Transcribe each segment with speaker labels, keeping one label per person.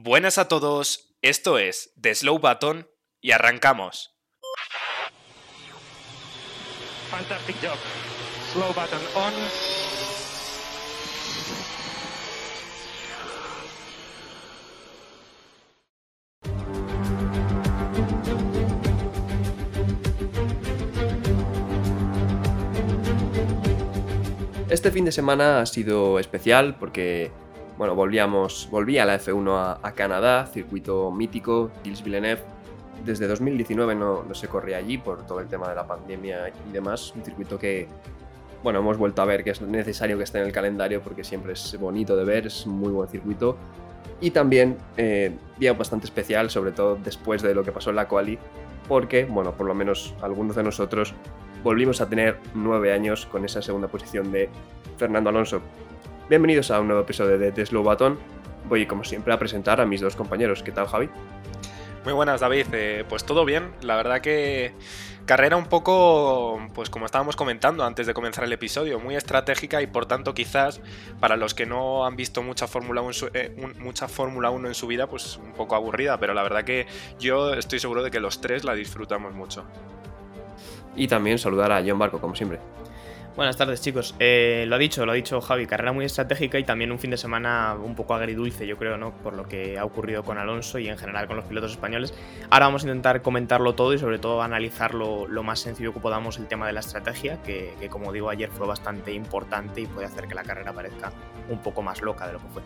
Speaker 1: Buenas a todos, esto es The Slow Button y arrancamos.
Speaker 2: Fantastic job. Slow button on.
Speaker 3: Este fin de semana ha sido especial porque, bueno, volvíamos, volví a la F1 a, a Canadá, circuito mítico, Gilles Villeneuve. Desde 2019 no, no se corría allí por todo el tema de la pandemia y demás. Un circuito que, bueno, hemos vuelto a ver que es necesario que esté en el calendario porque siempre es bonito de ver, es muy buen circuito. Y también eh, día bastante especial, sobre todo después de lo que pasó en la quali, porque, bueno, por lo menos algunos de nosotros volvimos a tener nueve años con esa segunda posición de Fernando Alonso. Bienvenidos a un nuevo episodio de The Slow Button. Voy, como siempre, a presentar a mis dos compañeros. ¿Qué tal, Javi?
Speaker 1: Muy buenas, David. Eh, pues todo bien. La verdad que carrera un poco, pues como estábamos comentando antes de comenzar el episodio, muy estratégica y por tanto quizás para los que no han visto mucha Fórmula 1, eh, mucha Fórmula 1 en su vida, pues un poco aburrida, pero la verdad que yo estoy seguro de que los tres la disfrutamos mucho.
Speaker 3: Y también saludar a John Barco, como siempre.
Speaker 4: Buenas tardes, chicos. Eh, lo ha dicho, lo ha dicho Javi, carrera muy estratégica y también un fin de semana un poco agridulce, yo creo, ¿no? Por lo que ha ocurrido con Alonso y en general con los pilotos españoles. Ahora vamos a intentar comentarlo todo y sobre todo analizarlo lo más sencillo que podamos el tema de la estrategia, que, como digo ayer fue bastante importante y puede hacer que la carrera parezca un poco más loca de lo que fue.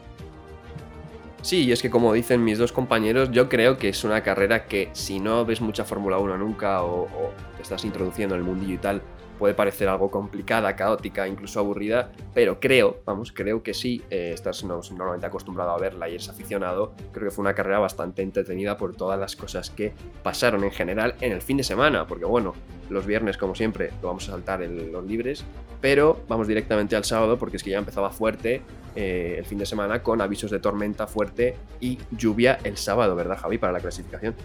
Speaker 3: Sí, y es que como dicen mis dos compañeros, yo creo que es una carrera que si no ves mucha Fórmula 1 nunca o, o, te estás introduciendo en el mundillo y tal, puede parecer algo complicada, caótica, incluso aburrida, pero creo, vamos, creo que sí, eh, estás no, normalmente acostumbrado a verla y eres aficionado, creo que fue una carrera bastante entretenida por todas las cosas que pasaron en general en el fin de semana, porque bueno, los viernes como siempre lo vamos a saltar en los libres, pero vamos directamente al sábado porque es que ya empezaba fuerte eh, el fin de semana con avisos de tormenta fuerte y lluvia el sábado, ¿verdad Javi? Para la clasificación.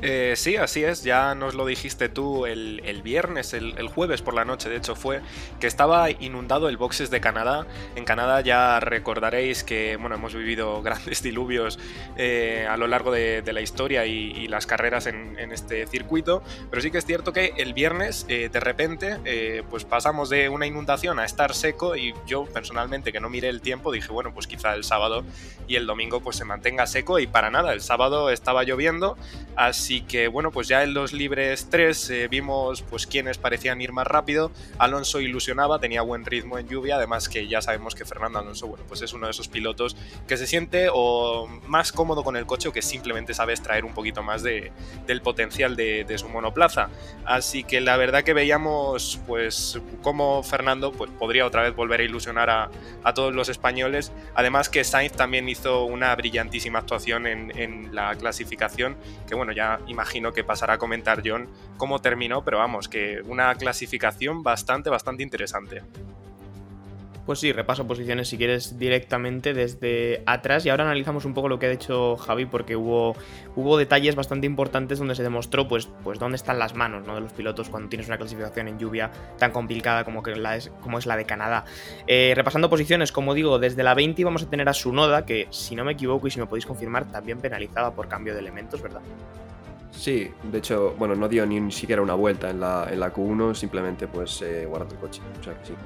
Speaker 1: Eh, sí, así es, ya nos lo dijiste tú el, el viernes, el, el, jueves por la noche, de hecho fue, que estaba inundado el boxes de Canadá. En Canadá ya recordaréis que bueno, hemos vivido grandes diluvios eh, a lo largo de, la historia y, las carreras en, en, este circuito, pero sí que es cierto que el viernes eh, de repente eh, pues pasamos de una inundación a estar seco y yo personalmente que no miré el tiempo dije, bueno, pues quizá el sábado y el domingo pues se mantenga seco y para nada, el sábado estaba lloviendo, así que bueno, pues ya en los libres 3 eh, vimos pues quienes parecían ir más rápido, Alonso ilusionaba, tenía buen ritmo en lluvia, además que ya sabemos que Fernando Alonso, bueno, pues es uno de esos pilotos que se siente o más cómodo con el coche o que simplemente sabe extraer un poquito más de, del potencial de, de, su monoplaza. Así que la verdad que veíamos pues cómo Fernando pues, podría otra vez volver a ilusionar a, a, todos los españoles. Además que Sainz también hizo una brillantísima actuación en, en la clasificación, que bueno, ya imagino que pasará a comentar John cómo terminó, pero vamos, que una clasificación bastante, bastante interesante.
Speaker 4: Pues sí, repaso posiciones si quieres directamente desde atrás y ahora analizamos un poco lo que ha dicho Javi porque hubo, hubo detalles bastante importantes donde se demostró pues, pues dónde están las manos ¿no? de los pilotos cuando tienes una clasificación en lluvia tan complicada como, que la es, como es la de Canadá. Eh, repasando posiciones, como digo, desde la 20 vamos a tener a Sunoda que si no me equivoco y si me podéis confirmar también penalizada por cambio de elementos, ¿verdad?
Speaker 3: Sí, de hecho, bueno, no dio ni, ni siquiera una vuelta en la, en la Q1, simplemente pues eh, el coche.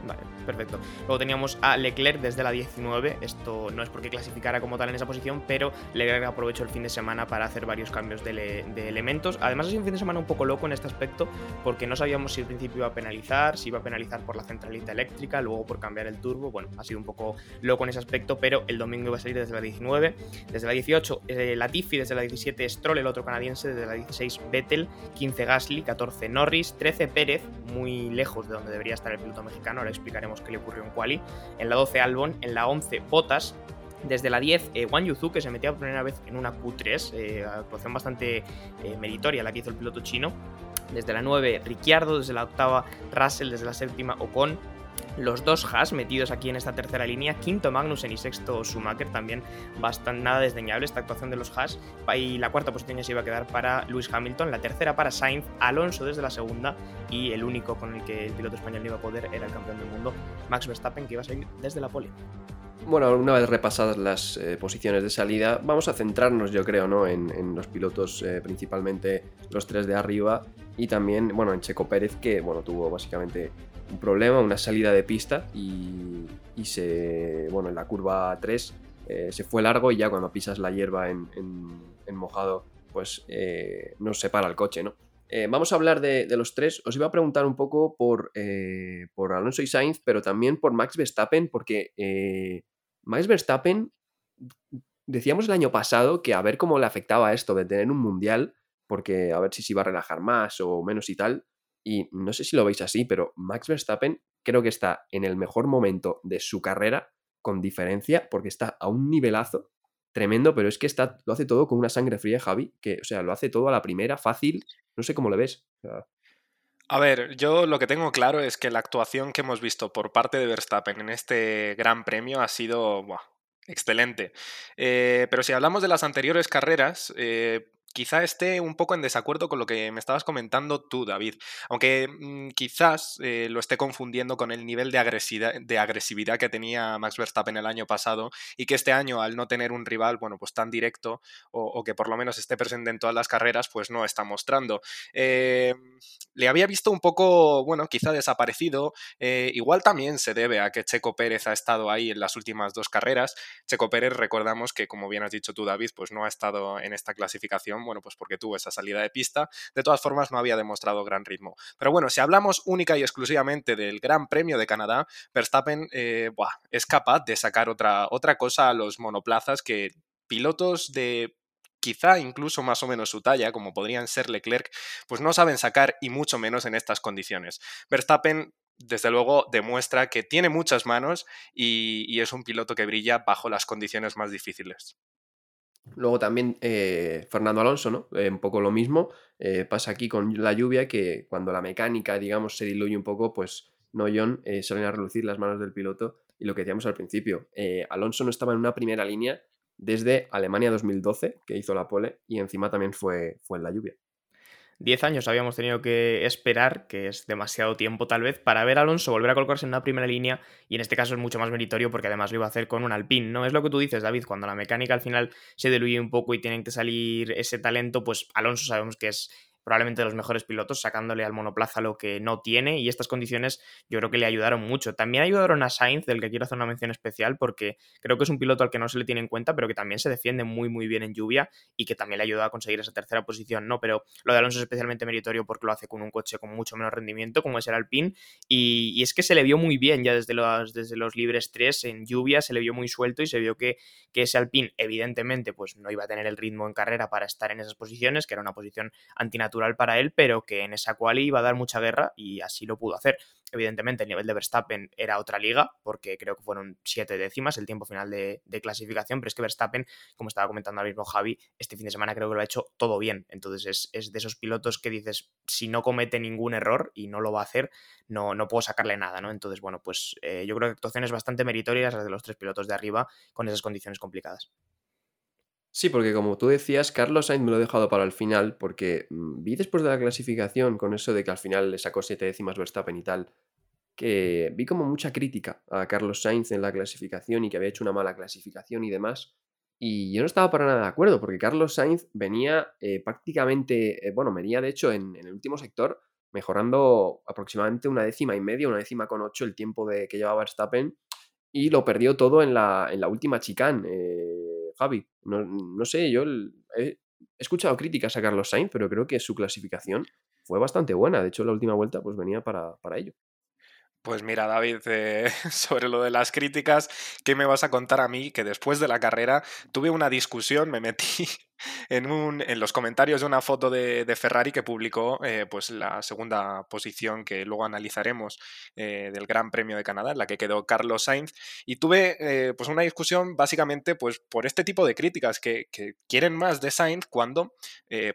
Speaker 4: Vale, perfecto. Luego teníamos a Leclerc desde la 19. Esto no es porque clasificara como tal en esa posición, pero Leclerc aprovechó el fin de semana para hacer varios cambios de, le, de elementos. Además, ha sido un fin de semana un poco loco en este aspecto, porque no sabíamos si al principio iba a penalizar, si iba a penalizar por la centralita eléctrica, luego por cambiar el turbo. Bueno, ha sido un poco loco en ese aspecto, pero el domingo iba a salir desde la 19. Desde la 18, eh, Latifi, desde la 17, Stroll, el otro canadiense, desde la 16 Vettel, 15 Gasly, 14 Norris, 13 Pérez, muy lejos de donde debería estar el piloto mexicano, ahora explicaremos qué le ocurrió en Quali, en la 12 Albon, en la 11 Bottas, desde la 10, eh, Wang Yuzu, que se metía por primera vez en una Q3, eh, actuación bastante eh, meritoria la que hizo el piloto chino. Desde la 9, Ricciardo, desde la octava, Russell, desde la séptima, Ocon, los dos Haas metidos aquí en esta tercera línea, quinto Magnussen y sexto Schumacher, también bastante nada desdeñable esta actuación de los Haas. Y la cuarta posición se iba a quedar para Lewis Hamilton, la tercera para Sainz, Alonso desde la segunda y el único con el que el piloto español iba a poder era el campeón del mundo, Max Verstappen, que iba a salir desde la pole.
Speaker 3: Bueno, una vez repasadas las eh, posiciones de salida, vamos a centrarnos, yo creo, ¿no? En, los pilotos, eh, principalmente los tres de arriba, y también, bueno, en Checo Pérez, que, bueno, tuvo básicamente un problema, una salida de pista, y, se, bueno, en la curva 3 eh, se fue largo, y ya cuando pisas la hierba en, mojado, pues nos separa el coche, ¿no? vamos a hablar de, los tres. Os iba a preguntar un poco por, por Alonso y Sainz, pero también por Max Verstappen, porque Max Verstappen, decíamos el año pasado que a ver cómo le afectaba esto de tener un mundial, porque a ver si se iba a relajar más o menos y tal. Y no sé si lo veis así, pero Max Verstappen creo que está en el mejor momento de su carrera, con diferencia, porque está a un nivelazo tremendo, pero es que está, lo hace todo con una sangre fría, Javi, que, o sea, lo hace todo a la primera, fácil, no sé cómo lo ves.
Speaker 1: A ver, yo lo que tengo claro es que la actuación que hemos visto por parte de Verstappen en este Gran Premio ha sido excelente. Eh, pero si hablamos de las anteriores carreras, eh, quizá esté un poco en desacuerdo con lo que me estabas comentando tú, David. Aunque mm, quizás eh, lo esté confundiendo con el nivel de agresividad, que tenía Max Verstappen el año pasado y que este año, al no tener un rival, bueno, pues tan directo o, que por lo menos esté presente en todas las carreras, pues no está mostrando. Eh, le había visto un poco, bueno, quizá desaparecido. Eh, igual también se debe a que Checo Pérez ha estado ahí en las últimas dos carreras. Checo Pérez, recordamos que, como bien has dicho tú, David, pues no ha estado en esta clasificación bueno, pues porque tuvo esa salida de pista, de todas formas no había demostrado gran ritmo. Pero bueno, si hablamos única y exclusivamente del Gran Premio de Canadá, Verstappen eh, es capaz de sacar otra, otra cosa a los monoplazas que pilotos de quizá incluso más o menos su talla, como podrían ser Leclerc, pues no saben sacar y mucho menos en estas condiciones. Verstappen desde luego demuestra que tiene muchas manos y, es un piloto que brilla bajo las condiciones más difíciles.
Speaker 3: Luego también eh, Fernando Alonso, ¿no? Eh, un poco lo mismo. Eh, pasa aquí con la lluvia que cuando la mecánica, digamos, se diluye un poco, pues no John salen a relucir las manos del piloto. Y lo que decíamos al principio, Alonso no estaba en una primera línea desde Alemania 2012, que hizo la pole, y encima también fue, fue en la lluvia.
Speaker 4: 10 años habíamos tenido que esperar, que es demasiado tiempo tal vez, para ver a Alonso volver a colocarse en una primera línea y en este caso es mucho más meritorio porque además lo iba a hacer con un Alpine, ¿no? Es lo que tú dices, David, cuando la mecánica al final se diluye un poco y tienen que salir ese talento, pues Alonso sabemos que es probablemente de los mejores pilotos, sacándole al monoplaza lo que no tiene y estas condiciones yo creo que le ayudaron mucho. También ayudaron a Sainz, del que quiero hacer una mención especial, porque creo que es un piloto al que no se le tiene en cuenta, pero que también se defiende muy muy bien en lluvia y que también le ayuda a conseguir esa tercera posición, ¿no? Pero lo de Alonso es especialmente meritorio porque lo hace con un coche con mucho menos rendimiento, como es el Alpine, y, y es que se le vio muy bien ya desde los, desde los libres 3 en lluvia, se le vio muy suelto y se vio que, que ese Alpine evidentemente pues no iba a tener el ritmo en carrera para estar en esas posiciones, que era una posición antinatural para él, pero que en esa quali iba a dar mucha guerra y así lo pudo hacer. Evidentemente, el nivel de Verstappen era otra liga, porque creo que fueron siete décimas el tiempo final de, clasificación, pero es que Verstappen, como estaba comentando ahora mismo Javi, este fin de semana creo que lo ha hecho todo bien. Entonces es, de esos pilotos que dices, si no comete ningún error y no lo va a hacer, no, no puedo sacarle nada, ¿no? Entonces, bueno, pues eh, yo creo que actuaciones bastante meritorias las de los tres pilotos de arriba con esas condiciones complicadas.
Speaker 3: Sí, porque como tú decías, Carlos Sainz me lo he dejado para el final, porque mm, vi después de la clasificación, con eso de que al final le sacó siete décimas Verstappen y tal, que vi como mucha crítica a Carlos Sainz en la clasificación y que había hecho una mala clasificación y demás. Y yo no estaba para nada de acuerdo, porque Carlos Sainz venía eh, prácticamente, eh, bueno, venía de hecho en, el último sector mejorando aproximadamente una décima y media, una décima con ocho el tiempo de que llevaba Verstappen y lo perdió todo en la, en la última chicane. Eh, Javi. No, sé, yo he escuchado críticas a Carlos Sainz, pero creo que su clasificación fue bastante buena. De hecho, la última vuelta pues venía para, para ello.
Speaker 1: Pues mira, David, eh, sobre lo de las críticas, ¿qué me vas a contar a mí? Que después de la carrera tuve una discusión, me metí en, un, en los comentarios de una foto de, Ferrari que publicó eh, pues la segunda posición que luego analizaremos eh, del Gran Premio de Canadá, en la que quedó Carlos Sainz. Y tuve eh, pues una discusión básicamente pues, por este tipo de críticas que, quieren más de Sainz cuando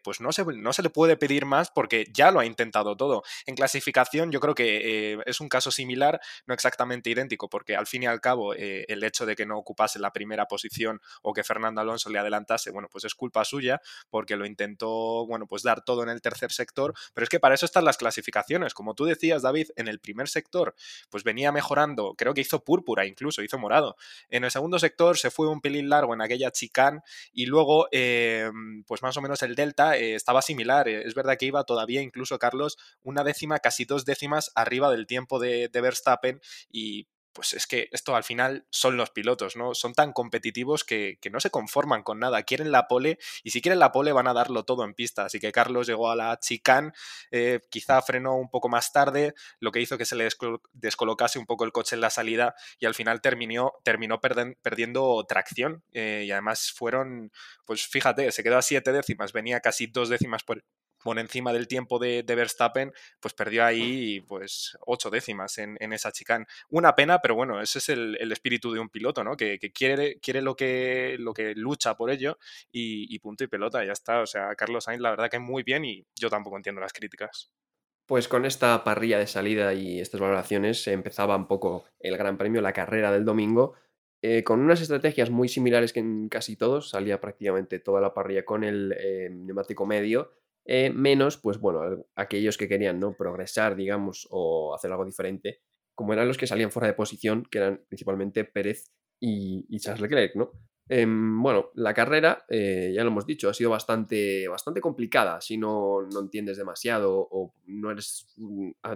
Speaker 1: pues no se, no se le puede pedir más porque ya lo ha intentado todo. En clasificación yo creo que es un caso similar, no exactamente idéntico, porque al fin y al cabo el hecho de que no ocupase la primera posición o que Fernando Alonso le adelantase, bueno, pues es culpa culpa suya, porque lo intentó, bueno, pues dar todo en el tercer sector, pero es que para eso están las clasificaciones. Como tú decías, David, en el primer sector, pues venía mejorando, creo que hizo púrpura incluso, hizo morado. En el segundo sector se fue un pelín largo en aquella chicane y luego, eh, pues más o menos el delta eh, estaba similar. Es verdad que iba todavía incluso, Carlos, una décima, casi dos décimas arriba del tiempo de, de Verstappen y pues es que esto al final son los pilotos, ¿no? Son tan competitivos que, no se conforman con nada, quieren la pole y si quieren la pole van a darlo todo en pista. Así que Carlos llegó a la chicane, eh, quizá frenó un poco más tarde, lo que hizo que se le descolocase un poco el coche en la salida y al final terminó, terminó perdiendo tracción eh, y además fueron, pues fíjate, se quedó a siete décimas, venía casi dos décimas por, por encima del tiempo de, Verstappen, pues perdió ahí pues ocho décimas en, esa chicane. Una pena, pero bueno, ese es el, espíritu de un piloto, ¿no? Que, quiere, quiere lo, que, lo que lucha por ello y, punto y pelota, ya está. O sea, Carlos Sainz la verdad que muy bien y yo tampoco entiendo las críticas.
Speaker 3: Pues con esta parrilla de salida y estas valoraciones se empezaba un poco el Gran Premio, la carrera del domingo, eh, con unas estrategias muy similares que en casi todos, salía prácticamente toda la parrilla con el eh, neumático medio, eh, menos, pues bueno, aquellos que querían ¿no? progresar, digamos, o hacer algo diferente, como eran los que salían fuera de posición, que eran principalmente Pérez y, Charles Leclerc, ¿no? Em, bueno, la carrera, eh, ya lo hemos dicho, ha sido bastante, bastante complicada si no, no entiendes demasiado o no eres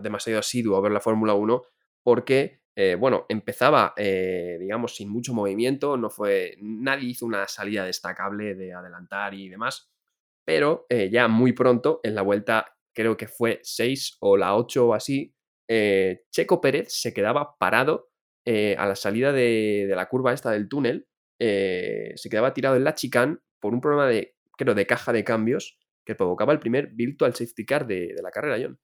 Speaker 3: demasiado asiduo a ver la Fórmula 1, porque, eh, bueno, empezaba, digamos, sin mucho movimiento, no fue, nadie hizo una salida destacable de adelantar y demás, pero eh, ya muy pronto, en la vuelta creo que fue 6 o la 8 o así, eh, Checo Pérez se quedaba parado eh, a la salida de, la curva esta del túnel, se quedaba tirado en la chicane por un problema de, creo, de caja de cambios que provocaba el primer virtual safety car de, de la carrera, John.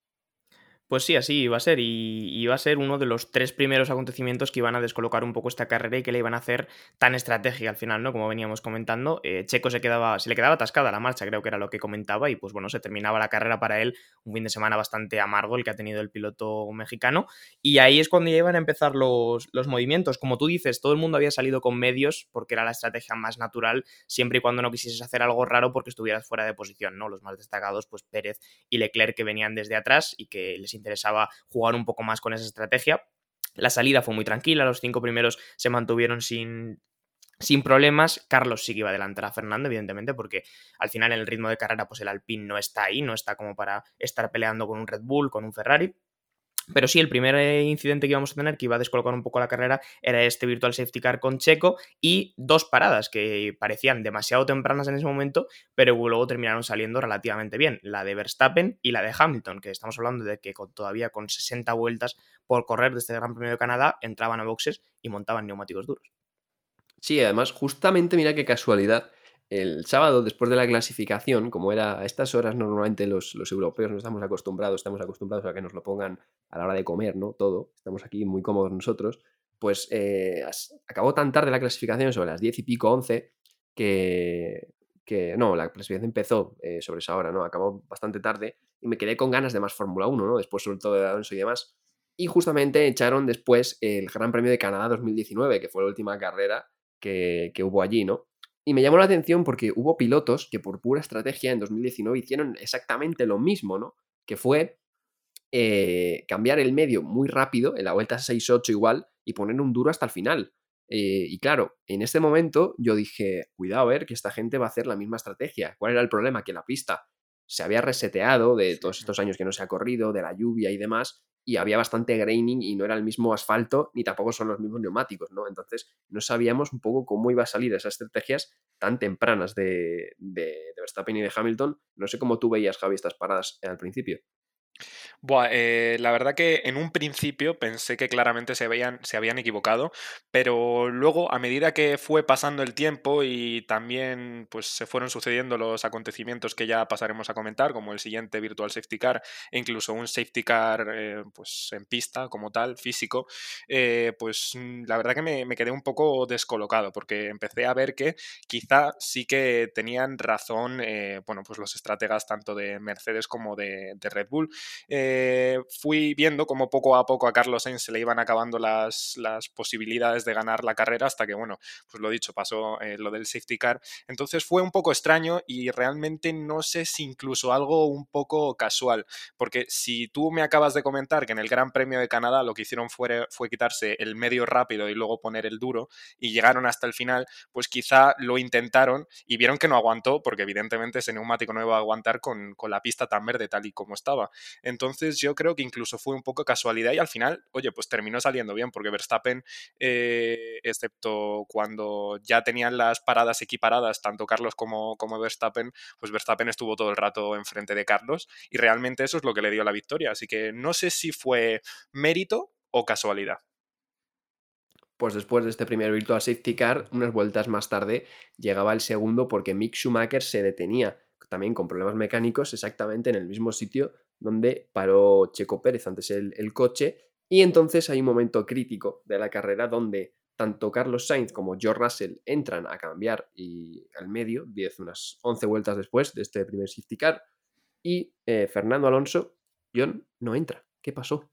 Speaker 4: Pues sí, así iba a ser. Y iba a ser uno de los tres primeros acontecimientos que iban a descolocar un poco esta carrera y que le iban a hacer tan estratégica al final, ¿no? Como veníamos comentando. Eh, Checo se quedaba, se le quedaba atascada la marcha, creo que era lo que comentaba. Y pues bueno, se terminaba la carrera para él. Un fin de semana bastante amargo el que ha tenido el piloto mexicano. Y ahí es cuando ya iban a empezar los, los movimientos. Como tú dices, todo el mundo había salido con medios porque era la estrategia más natural, siempre y cuando no quisieses hacer algo raro porque estuvieras fuera de posición, ¿no? Los más destacados, pues Pérez y Leclerc que venían desde atrás y que les interesaba jugar un poco más con esa estrategia. La salida fue muy tranquila, los cinco primeros se mantuvieron sin, sin problemas. Carlos sí que iba a adelantar a Fernando, evidentemente, porque al final en el ritmo de carrera, pues el Alpine no está ahí, no está como para estar peleando con un Red Bull, con un Ferrari. Pero sí, el primer eh, incidente que íbamos a tener, que iba a descolocar un poco la carrera, era este Virtual Safety Car con Checo y dos paradas que parecían demasiado tempranas en ese momento, pero luego terminaron saliendo relativamente bien. La de Verstappen y la de Hamilton, que estamos hablando de que todavía con 60 vueltas por correr desde el Gran Premio de Canadá entraban a boxes y montaban neumáticos duros.
Speaker 3: Sí, además, justamente mira qué casualidad el sábado, después de la clasificación, como era a estas horas normalmente los, europeos no estamos acostumbrados, estamos acostumbrados a que nos lo pongan a la hora de comer, ¿no? Todo, estamos aquí muy cómodos nosotros, pues eh, acabó tan tarde la clasificación, sobre las 10 y pico, 11, que, que no, la clasificación empezó eh, sobre esa hora, ¿no? Acabó bastante tarde y me quedé con ganas de más Fórmula 1, ¿no? Después sobre todo de Alonso y demás. Y justamente echaron después el Gran Premio de Canadá 2019, que fue la última carrera que, que hubo allí, ¿no? Y me llamó la atención porque hubo pilotos que por pura estrategia en 2019 hicieron exactamente lo mismo, ¿no? Que fue eh, cambiar el medio muy rápido, en la vuelta 6-8 igual, y poner un duro hasta el final. Eh, y claro, en este momento yo dije, cuidado a ver que esta gente va a hacer la misma estrategia. ¿Cuál era el problema? Que la pista se había reseteado de todos estos años que no se ha corrido, de la lluvia y demás, y había bastante graining y no era el mismo asfalto ni tampoco son los mismos neumáticos, ¿no? Entonces no sabíamos un poco cómo iba a salir esas estrategias tan tempranas de, de, de Verstappen y de Hamilton. No sé cómo tú veías, Javi, estas paradas al principio.
Speaker 1: Buah, eh, la verdad que en un principio pensé que claramente se, veían, se habían equivocado, pero luego a medida que fue pasando el tiempo y también pues, se fueron sucediendo los acontecimientos que ya pasaremos a comentar, como el siguiente Virtual Safety Car e incluso un Safety Car eh, pues, en pista como tal, físico, eh, pues mm, la verdad que me, quedé un poco descolocado porque empecé a ver que quizá sí que tenían razón bueno, pues los estrategas tanto de Mercedes como de, de Red Bull eh, fui viendo como poco a poco a Carlos Sainz se le iban acabando las, las posibilidades de ganar la carrera hasta que, bueno, pues lo dicho, pasó eh, lo del safety car. Entonces fue un poco extraño y realmente no sé si incluso algo un poco casual, porque si tú me acabas de comentar que en el Gran Premio de Canadá lo que hicieron fue, fue quitarse el medio rápido y luego poner el duro y llegaron hasta el final, pues quizá lo intentaron y vieron que no aguantó, porque evidentemente ese neumático no iba a aguantar con, con la pista tan verde tal y como estaba. Entonces yo creo que incluso fue un poco casualidad y al final, oye, pues terminó saliendo bien, porque Verstappen, eh, excepto cuando ya tenían las paradas equiparadas, tanto Carlos como, como Verstappen, pues Verstappen estuvo todo el rato enfrente de Carlos y realmente eso es lo que le dio la victoria. Así que no sé si fue mérito o casualidad.
Speaker 3: Pues después de este primer Virtual Safety Car, unas vueltas más tarde llegaba el segundo porque Mick Schumacher se detenía, también con problemas mecánicos, exactamente en el mismo sitio donde paró Checo Pérez antes el, coche. Y entonces hay un momento crítico de la carrera donde tanto Carlos Sainz como George Russell entran a cambiar y al medio, 10, unas 11 vueltas después de este primer safety car, y eh, Fernando Alonso, John, no entra. ¿Qué pasó?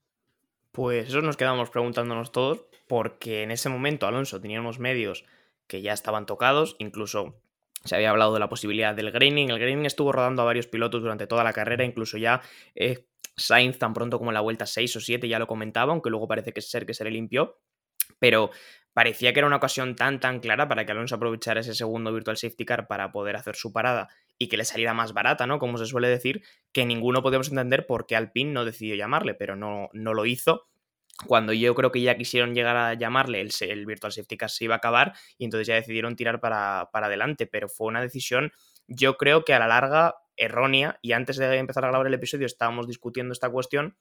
Speaker 4: Pues eso nos quedamos preguntándonos todos, porque en ese momento Alonso tenía medios que ya estaban tocados, incluso se había hablado de la posibilidad del graining. El graining estuvo rodando a varios pilotos durante toda la carrera, incluso ya eh, Sainz tan pronto como en la vuelta 6 o 7 ya lo comentaba, aunque luego parece que ser que se le limpió. Pero parecía que era una ocasión tan tan clara para que Alonso aprovechara ese segundo virtual safety car para poder hacer su parada y que le saliera más barata, ¿no? Como se suele decir, que ninguno podemos entender por qué Alpine no decidió llamarle, pero no, no lo hizo. Cuando yo creo que ya quisieron llegar a llamarle, el, el Virtual Safety Car se iba a acabar y entonces ya decidieron tirar para, para adelante, pero fue una decisión, yo creo que a la larga errónea, y antes de empezar a grabar el episodio estábamos discutiendo esta cuestión,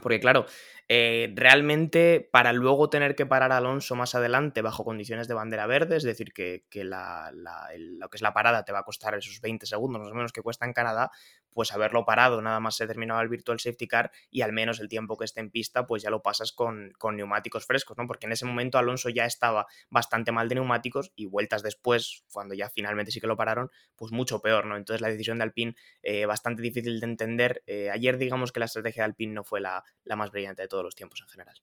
Speaker 4: porque claro, eh, realmente para luego tener que parar a Alonso más adelante bajo condiciones de bandera verde, es decir, que, la, lo que es la parada te va a costar esos 20 segundos más o menos que cuesta en Canadá, pues haberlo parado, nada más se terminaba el Virtual Safety Car y al menos el tiempo que esté en pista, pues ya lo pasas con, con neumáticos frescos, ¿no? Porque en ese momento Alonso ya estaba bastante mal de neumáticos y vueltas después, cuando ya finalmente sí que lo pararon, pues mucho peor, ¿no? Entonces la decisión de Alpine eh, bastante difícil de entender. Eh, ayer digamos que la estrategia de Alpine no fue la, la más brillante de todo los tiempos en general.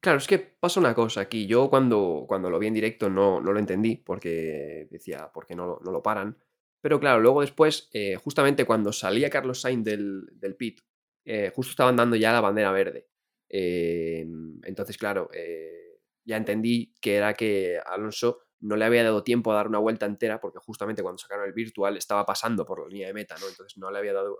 Speaker 3: Claro, es que pasa una cosa aquí. Yo cuando, cuando lo vi en directo no, no lo entendí porque decía, ¿por qué no, no lo paran? Pero claro, luego después, eh, justamente cuando salía Carlos Sainz del, del pit, eh, justo estaban dando ya la bandera verde. Em, entonces, claro, eh, ya entendí que era que Alonso no le había dado tiempo a dar una vuelta entera porque justamente cuando sacaron el virtual estaba pasando por la línea de meta, ¿no? Entonces no le había dado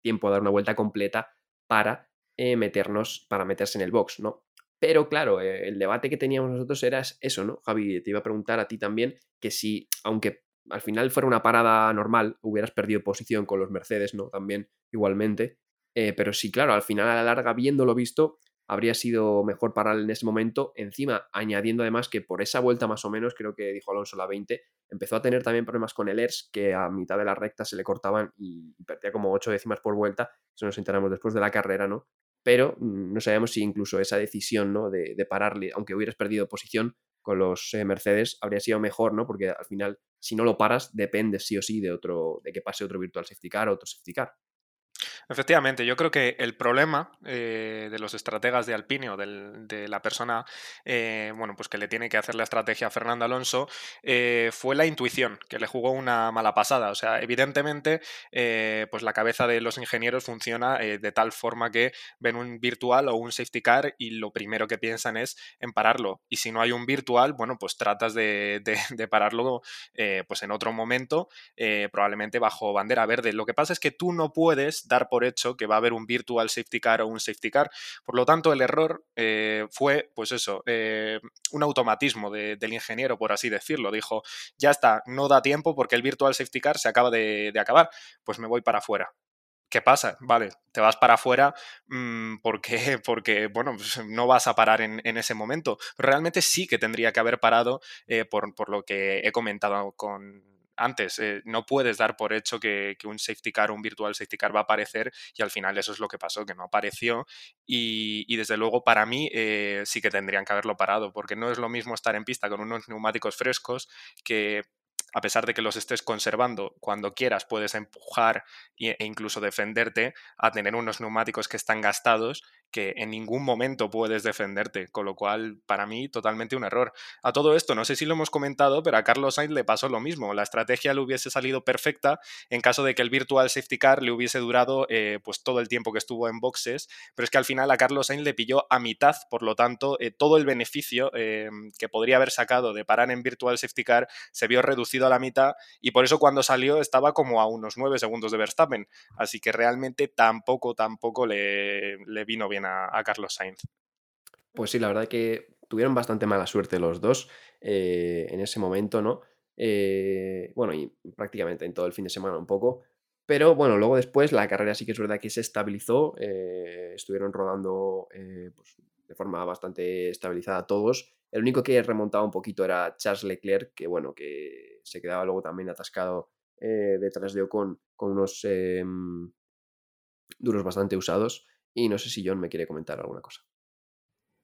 Speaker 3: tiempo a dar una vuelta completa para eh, meternos, para meterse en el box, ¿no? Pero claro, eh, el debate que teníamos nosotros era eso, ¿no? Javi, te iba a preguntar a ti también que si, aunque al final fuera una parada normal, hubieras perdido posición con los Mercedes, ¿no? También igualmente. Eh, pero sí, claro, al final a la larga, viéndolo visto, habría sido mejor parar en ese momento. Encima, añadiendo además que por esa vuelta más o menos, creo que dijo Alonso la 20, empezó a tener también problemas con el ERS, que a mitad de la recta se le cortaban y perdía como 8 décimas por vuelta. Eso nos enteramos después de la carrera, ¿no? Pero mm, no sabemos si incluso esa decisión, ¿no? De, pararle, aunque hubieras perdido posición con los eh, Mercedes, habría sido mejor, ¿no? Porque al final, si no lo paras, depende sí o sí de otro, de que pase otro virtual safety car o otro safety car.
Speaker 1: Efectivamente, yo creo que el problema eh, de los estrategas de Alpine o de la persona eh, bueno, pues que le tiene que hacer la estrategia a Fernando Alonso eh, fue la intuición, que le jugó una mala pasada. O sea, evidentemente, pues la cabeza de los ingenieros funciona de tal forma que ven un virtual o un safety car y lo primero que piensan es en pararlo. Y si no hay un virtual, bueno, pues tratas de, de pararlo pues en otro momento, probablemente bajo bandera verde. Lo que pasa es que tú no puedes dar por hecho que va a haber un virtual safety car o un safety car. Por lo tanto, el error eh, fue, pues eso, eh, un automatismo del ingeniero, por así decirlo. Dijo, ya está, no da tiempo porque el virtual safety car se acaba de, acabar, pues me voy para afuera. ¿Qué pasa? Vale, te vas para afuera mm, porque, porque, bueno, pues no vas a parar en, ese momento. realmente sí que tendría que haber parado eh, por, por, lo que he comentado con, antes. Eh, no puedes dar por hecho que, un safety car un virtual safety car va a aparecer y al final eso es lo que pasó, que no apareció. Y, desde luego para mí eh, sí que tendrían que haberlo parado, porque no es lo mismo estar en pista con unos neumáticos frescos que a pesar de que los estés conservando, cuando quieras puedes empujar e incluso defenderte a tener unos neumáticos que están gastados que en ningún momento puedes defenderte, con lo cual para mí totalmente un error. A todo esto, no sé si lo hemos comentado, pero a Carlos Sainz le pasó lo mismo, la estrategia le hubiese salido perfecta en caso de que el Virtual Safety Car le hubiese durado eh, pues todo el tiempo que estuvo en boxes, pero es que al final a Carlos Sainz le pilló a mitad, por lo tanto eh, todo el beneficio eh, que podría haber sacado de parar en Virtual Safety Car se vio reducido a la mitad y por eso cuando salió estaba como a unos 9 segundos de Verstappen, así que realmente tampoco, tampoco le, le vino bien a, Carlos Sainz.
Speaker 3: Pues sí, la verdad que tuvieron bastante mala suerte los dos eh, en ese momento, ¿no? Eh, bueno, y prácticamente en todo el fin de semana un poco. Pero bueno, luego después la carrera sí que es verdad que se estabilizó. Eh, estuvieron rodando pues, de forma bastante estabilizada todos. El único que remontaba un poquito era Charles Leclerc, que bueno, que se quedaba luego también atascado detrás de Ocon con unos em, duros bastante usados. Y no sé si John me quiere comentar alguna cosa.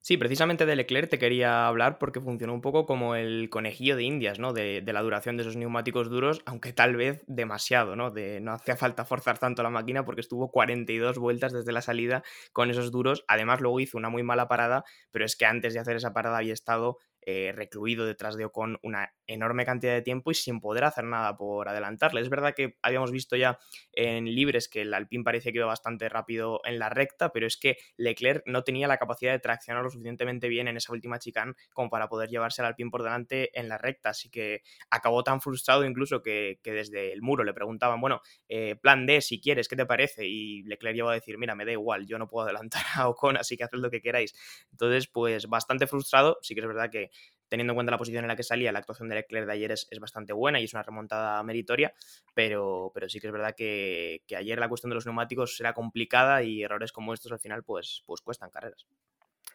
Speaker 4: Sí, precisamente de Leclerc te quería hablar porque funcionó un poco como el conejillo de indias, ¿no? De, la duración de esos neumáticos duros, aunque tal vez demasiado, ¿no? De, no hacía falta forzar tanto la máquina porque estuvo 42 vueltas desde la salida con esos duros. Además, luego hizo una muy mala parada, pero es que antes de hacer esa parada había estado eh, recluido detrás de Ocon una enorme cantidad de tiempo y sin poder hacer nada por adelantarle. Es verdad que habíamos visto ya en libres que el Alpine parecía que iba bastante rápido en la recta, pero es que Leclerc no tenía la capacidad de traccionar lo suficientemente bien en esa última chicane como para poder llevarse al Alpine por delante en la recta. Así que acabó tan frustrado incluso que, desde el muro le preguntaban, bueno, eh, plan D si quieres, ¿qué te parece? Y Leclerc llegó a decir, mira, me da igual, yo no puedo adelantar a Ocon, así que haced lo que queráis. Entonces, pues bastante frustrado. Sí que es verdad que teniendo en cuenta la posición en la que salía, la actuación de Leclerc de ayer es, bastante buena y es una remontada meritoria, pero, pero sí que es verdad que, ayer la cuestión de los neumáticos era complicada y errores como estos al final pues, pues cuestan carreras.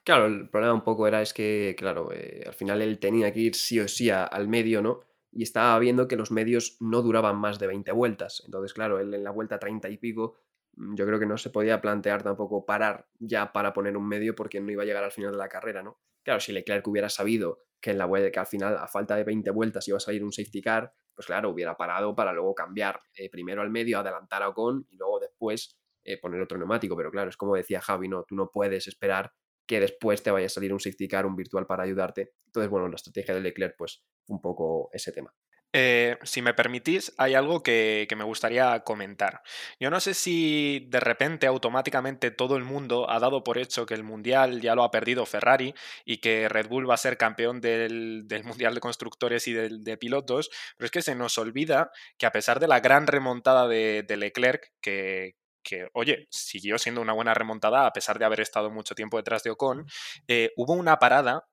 Speaker 3: Claro, el problema un poco era es que, claro, eh, al final él tenía que ir sí o sí al medio, ¿no? Y estaba viendo que los medios no duraban más de 20 vueltas. Entonces, claro, él en la vuelta 30 y pico, mm, yo creo que no se podía plantear tampoco parar ya para poner un medio porque no iba a llegar al final de la carrera, ¿no? Claro, si Leclerc hubiera sabido que en la que al final, a falta de 20 vueltas, iba a salir un safety car, pues claro, hubiera parado para luego cambiar eh, primero al medio, adelantar a Ocon y luego después eh, poner otro neumático. Pero claro, es como decía Javi, no, tú no puedes esperar que después te vaya a salir un safety car, un virtual para ayudarte. Entonces, bueno, la estrategia de Leclerc, pues, un poco ese tema.
Speaker 1: Eh, si me permitís, hay algo que, me gustaría comentar. Yo no sé si de repente automáticamente todo el mundo ha dado por hecho que el Mundial ya lo ha perdido Ferrari y que Red Bull va a ser campeón del, Mundial de Constructores y de, pilotos, pero es que se nos olvida que a pesar de la gran remontada de, Leclerc, que, oye, siguió siendo una buena remontada a pesar de haber estado mucho tiempo detrás de Ocon, eh, hubo una parada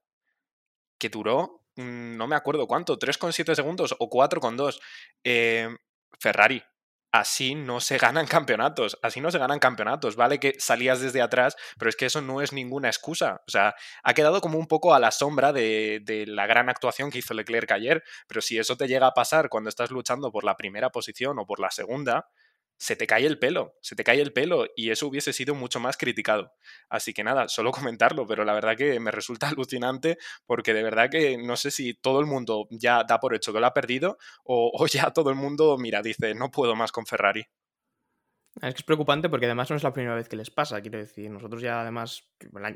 Speaker 1: que duró no me acuerdo cuánto, 3,7 segundos o 4,2. Eh, Ferrari, así no se ganan campeonatos, así no se ganan campeonatos, vale que salías desde atrás, pero es que eso no es ninguna excusa, o sea, ha quedado como un poco a la sombra de, de, la gran actuación que hizo Leclerc ayer, pero si eso te llega a pasar cuando estás luchando por la primera posición o por la segunda, se te cae el pelo, se te cae el pelo y eso hubiese sido mucho más criticado. Así que nada, solo comentarlo, pero la verdad que me resulta alucinante porque de verdad que no sé si todo el mundo ya da por hecho que lo ha perdido o, o ya todo el mundo, mira, dice, no puedo más con Ferrari.
Speaker 4: Es que es preocupante porque además no es la primera vez que les pasa, quiero decir. Nosotros ya además,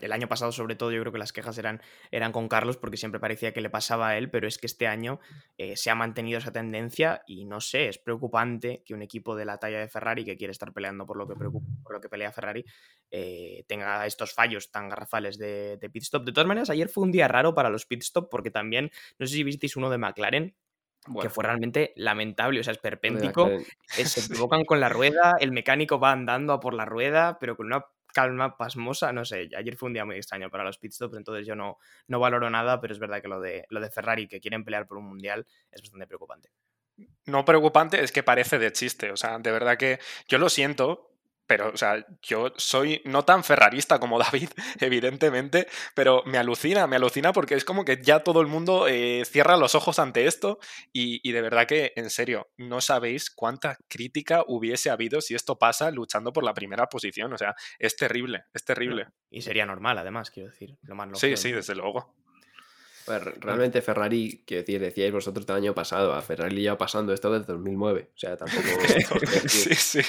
Speaker 4: el año pasado sobre todo, yo creo que las quejas eran, eran con Carlos porque siempre parecía que le pasaba a él, pero es que este año eh, se ha mantenido esa tendencia y no sé, es preocupante que un equipo de la talla de Ferrari que quiere estar peleando por lo que, por lo que pelea Ferrari eh, tenga estos fallos tan garrafales de, de pit stop. De todas maneras, ayer fue un día raro para los pit stop porque también, no sé si visteis uno de McLaren, que fue realmente lamentable, o sea, es perpéntico, eh, se equivocan con la rueda, el mecánico va andando a por la rueda, pero con una calma pasmosa, no sé, ayer fue un día muy extraño para los pitstops, entonces yo no, no valoro nada, pero es verdad que lo de, lo de Ferrari, que quieren pelear por un mundial, es bastante preocupante.
Speaker 1: No preocupante, es que parece de chiste, o sea, de verdad que yo lo siento, pero, o sea, yo soy no tan ferrarista como David, evidentemente, pero me alucina, me alucina porque es como que ya todo el mundo eh, cierra los ojos ante esto y, de verdad que, en serio, no sabéis cuánta crítica hubiese habido si esto pasa luchando por la primera posición, o sea, es terrible, es terrible.
Speaker 4: Y sería normal, además, quiero decir,
Speaker 1: lo más Sí, sí, desde luego.
Speaker 3: Realmente Ferrari, que decir, decíais vosotros el año pasado, a Ferrari ya pasando esto desde 2009. O sea, tampoco.
Speaker 1: sí, sí.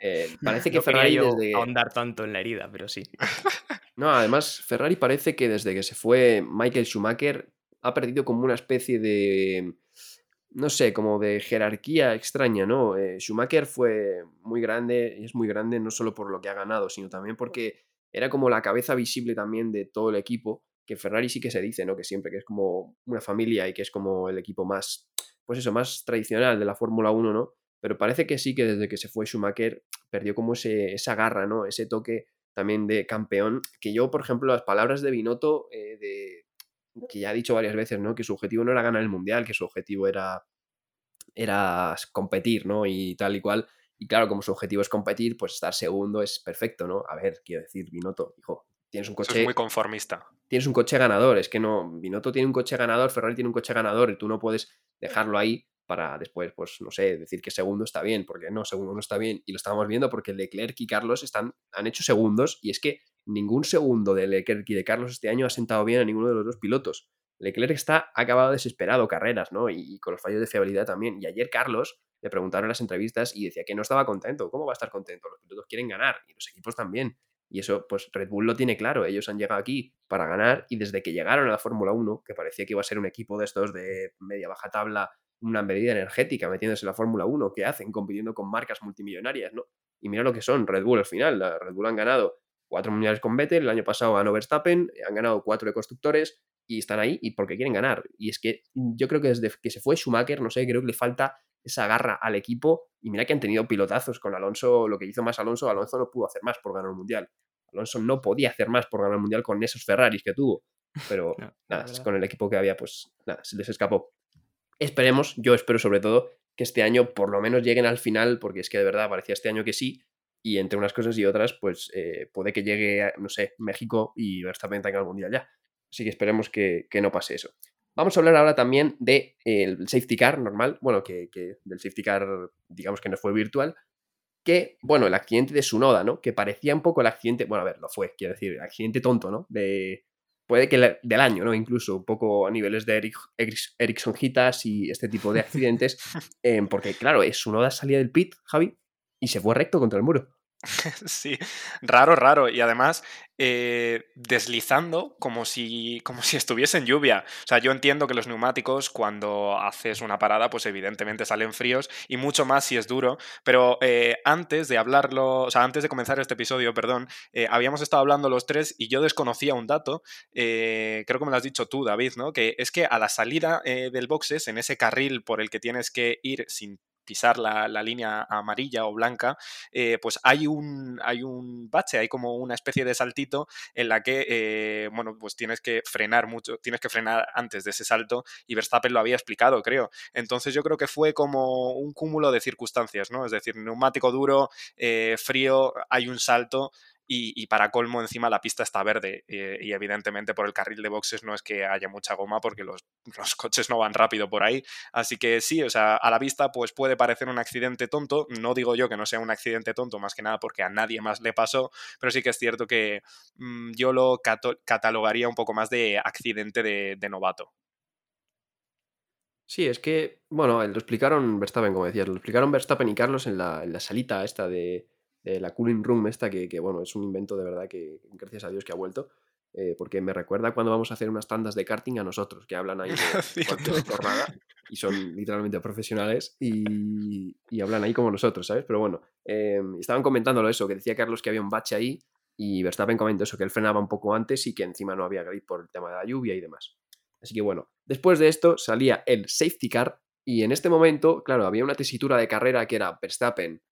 Speaker 3: Eh, parece que Ferrari.
Speaker 4: desde... ahondar tanto en la herida, pero sí.
Speaker 3: No, además, Ferrari parece que desde que se fue Michael Schumacher ha perdido como una especie de. No sé, como de jerarquía extraña, ¿no? Eh, Schumacher fue muy grande y es muy grande no solo por lo que ha ganado, sino también porque era como la cabeza visible también de todo el equipo que Ferrari sí que se dice, ¿no? Que siempre que es como una familia y que es como el equipo más, pues eso, más tradicional de la Fórmula 1, ¿no? Pero parece que sí que desde que se fue Schumacher perdió como ese, esa garra, ¿no? Ese toque también de campeón, que yo, por ejemplo, las palabras de Binotto, eh, de, que ya ha dicho varias veces, ¿no? Que su objetivo no era ganar el Mundial, que su objetivo era, era competir, ¿no? Y tal y cual. Y claro, como su objetivo es competir, pues estar segundo es perfecto, ¿no? A ver, quiero decir, Binotto, hijo, tienes un coche...
Speaker 1: es muy conformista.
Speaker 3: Tienes un coche ganador, es que no, Binotto tiene un coche ganador, Ferrari tiene un coche ganador y tú no puedes dejarlo ahí para después, pues no sé, decir que segundo está bien, porque no, segundo no está bien. Y lo estábamos viendo porque Leclerc y Carlos están, han hecho segundos y es que ningún segundo de Leclerc y de Carlos este año ha sentado bien a ninguno de los dos pilotos. Leclerc está ha acabado desesperado carreras, ¿no? Y, y, con los fallos de fiabilidad también. Y ayer Carlos le preguntaron en las entrevistas y decía que no estaba contento. ¿Cómo va a estar contento? Los pilotos quieren ganar y los equipos también. Y eso, pues Red Bull lo tiene claro. Ellos han llegado aquí para ganar y desde que llegaron a la Fórmula 1, que parecía que iba a ser un equipo de estos de media baja tabla, una medida energética metiéndose en la Fórmula 1, que hacen compitiendo con marcas multimillonarias, ¿no? Y mira lo que son Red Bull al final. La Red Bull han ganado cuatro mundiales con Vettel, el año pasado ganó Verstappen, han ganado cuatro de constructores y están ahí y porque quieren ganar. Y es que yo creo que desde que se fue Schumacher, no sé, creo que le falta esa garra al equipo. Y mira que han tenido pilotazos con Alonso, lo que hizo más Alonso, Alonso no pudo hacer más por ganar el mundial. Alonso no podía hacer más por ganar el mundial con esos Ferraris que tuvo. Pero nada, con el equipo que había, pues nada, se les escapó. Esperemos, yo espero sobre todo que este año por lo menos lleguen al final, porque es que de verdad parecía este año que sí, y entre unas cosas y otras, pues eh, puede que llegue, no sé, México y Verstappen tenga el mundial ya. Así que esperemos que, no pase eso. Vamos a hablar ahora también del de, safety car normal, bueno, que, del safety car, digamos que no fue virtual, que, bueno, el accidente de Sunoda, ¿no? Que parecía un poco el accidente, bueno, a ver, lo fue, quiero decir, accidente tonto, ¿no? De, puede que del año, ¿no? Incluso un poco a niveles de Eric, Ericsson Hitas y este tipo de accidentes, em, porque claro, Sunoda salía del pit, Javi, y se fue recto contra el muro.
Speaker 1: Sí, raro, raro. Y además, eh, deslizando como si, como si estuviese en lluvia. O sea, yo entiendo que los neumáticos, cuando haces una parada, pues evidentemente salen fríos y mucho más si es duro. Pero eh, antes de hablarlo, o sea, antes de comenzar este episodio, perdón, eh, habíamos estado hablando los tres y yo desconocía un dato. creo que me lo has dicho tú, David, ¿no? Que es que a la salida del boxes, en ese carril por el que tienes que ir sin pisar la, línea amarilla o blanca, eh, pues hay un, hay un bache, hay como una especie de saltito en la que, eh, bueno, pues tienes que frenar mucho, tienes que frenar antes de ese salto y Verstappen lo había explicado, creo. Entonces yo creo que fue como un cúmulo de circunstancias, ¿no? Es decir, neumático duro, eh, frío, hay un salto y, para colmo, encima la pista está verde. Eh, y evidentemente por el carril de boxes no es que haya mucha goma porque los, coches no van rápido por ahí. Así que sí, o sea, a la vista pues puede parecer un accidente tonto. No digo yo que no sea un accidente tonto, más que nada porque a nadie más le pasó. Pero sí que es cierto que mm, yo lo catalogaría un poco más de accidente de, novato.
Speaker 3: Sí, es que, bueno, lo explicaron Verstappen, como decías, lo explicaron Verstappen y Carlos en la, en la salita esta de, la cooling room esta, que, bueno, es un invento de verdad que gracias a Dios que ha vuelto. Eh, porque me recuerda cuando vamos a hacer unas tandas de karting a nosotros, que hablan ahí de y son literalmente profesionales y, hablan ahí como nosotros, ¿sabes? Pero bueno, em, estaban comentándolo eso, que decía Carlos que había un bache ahí y Verstappen comentó eso, que él frenaba un poco antes y que encima no había grip por el tema de la lluvia y demás. Así que bueno, después de esto salía el safety car y en este momento, claro, había una tesitura de carrera que era Verstappen